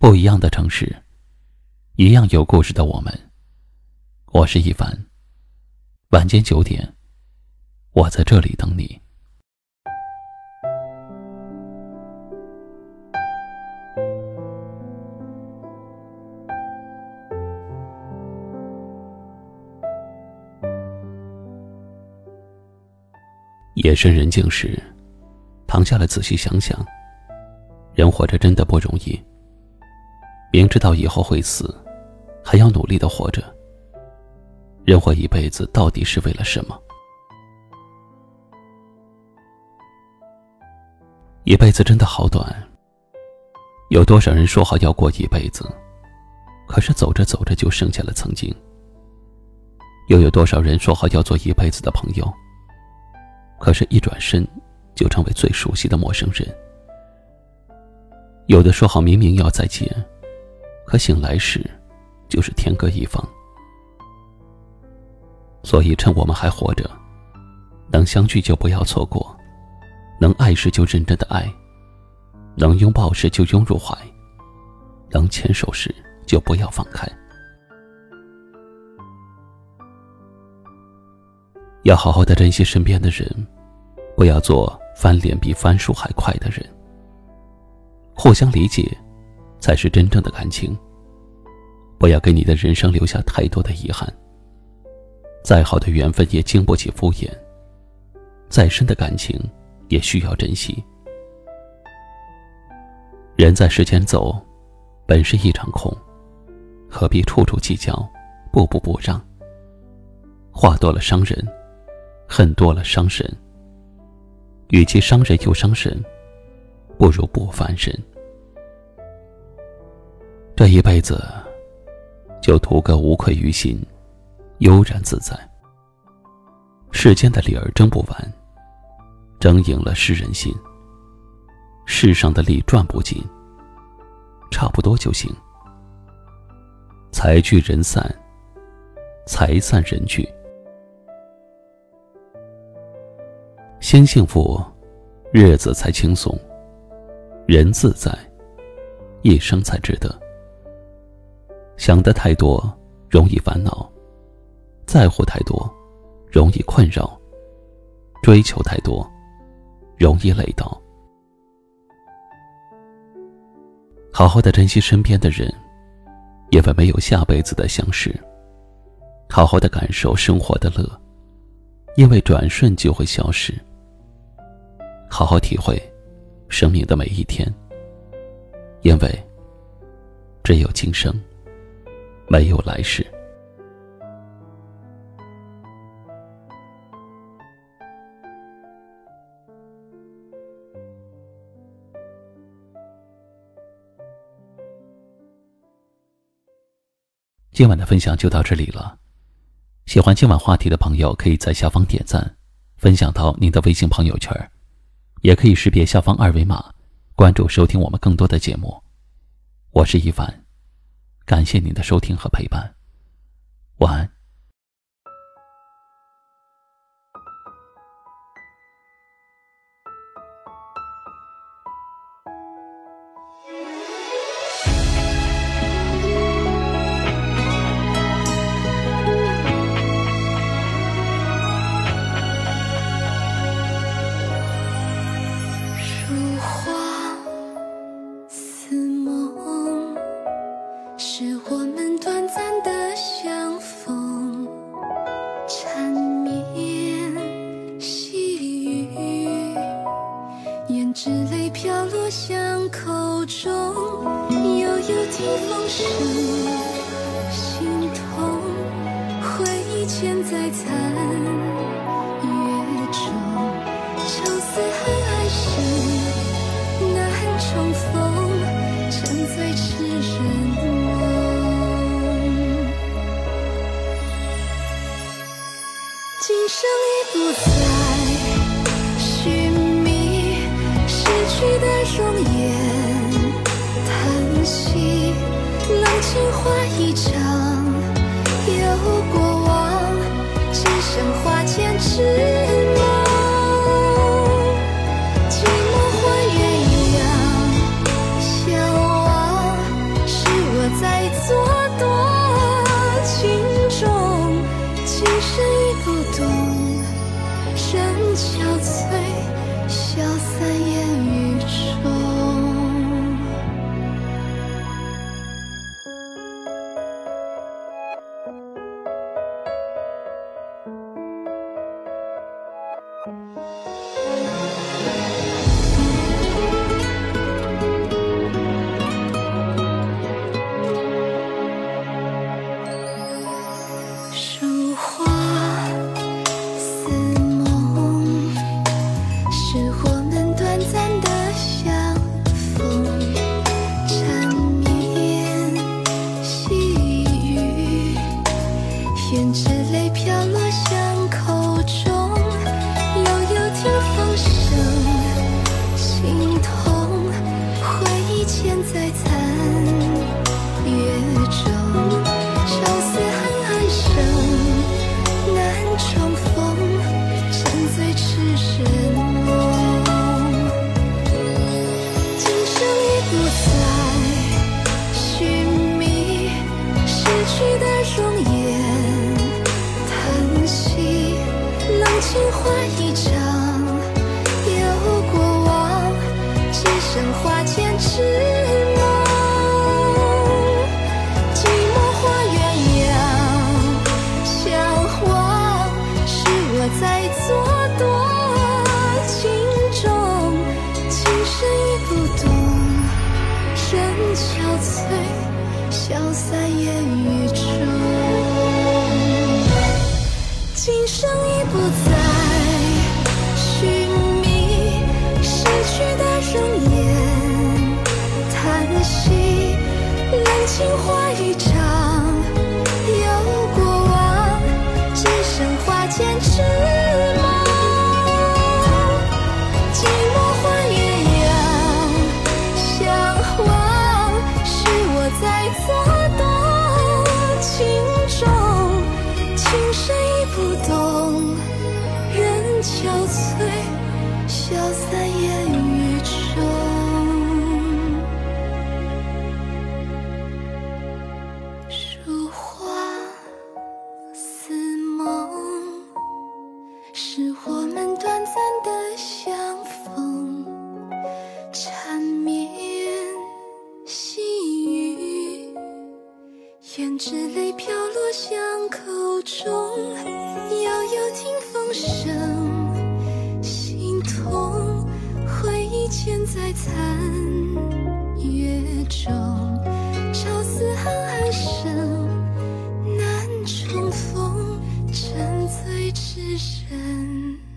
不一样的城市，一样有故事的我们。我是一凡。晚间九点，我在这里等你。夜深人静时，躺下来仔细想想，人活着真的不容易。明知道以后会死，还要努力的活着。人活一辈子到底是为了什么？一辈子真的好短。有多少人说好要过一辈子，可是走着走着就剩下了曾经。又有多少人说好要做一辈子的朋友，可是一转身就成为最熟悉的陌生人。有的说好明明要再见。可醒来时，就是天各一方。所以，趁我们还活着，能相聚就不要错过，能爱时就认真的爱，能拥抱时就拥入怀，能牵手时就不要放开。要好好的珍惜身边的人，不要做翻脸比翻书还快的人。互相理解。才是真正的感情。不要给你的人生留下太多的遗憾。再好的缘分也经不起敷衍，再深的感情也需要珍惜。人在世间走，本是一场空，何必处处计较，步步不让？话多了伤人，恨多了伤神。与其伤人又伤神，不如不烦人。这一辈子，就图个无愧于心，悠然自在。世间的理儿争不完，争赢了是人心。世上的利赚不尽，差不多就行。财聚人散，财散人聚。先幸福，日子才轻松；人自在，一生才值得。想的太多，容易烦恼；在乎太多，容易困扰；追求太多，容易累倒。好好的珍惜身边的人，因为没有下辈子的相识；好好的感受生活的乐，因为转瞬就会消失。好好体会生命的每一天，因为只有今生。没有来世。今晚的分享就到这里了。喜欢今晚话题的朋友，可以在下方点赞，分享到您的微信朋友圈，也可以识别下方二维码，关注收听我们更多的节目。我是一凡。感谢您的收听和陪伴，晚安。如花泪飘落巷口中，悠悠听风声，心痛，回忆千载残月中，相思恨爱深，难重逢，沉醉痴人梦，今生已不再。只剩去的容颜叹息冷清化一场在寻觅逝去的容颜叹息冷清化一谁不懂人憔悴消散烟雨中？如花似梦是我听风声，心痛回忆嵌在残月中，朝思暗暗生，难重逢，沉醉痴人。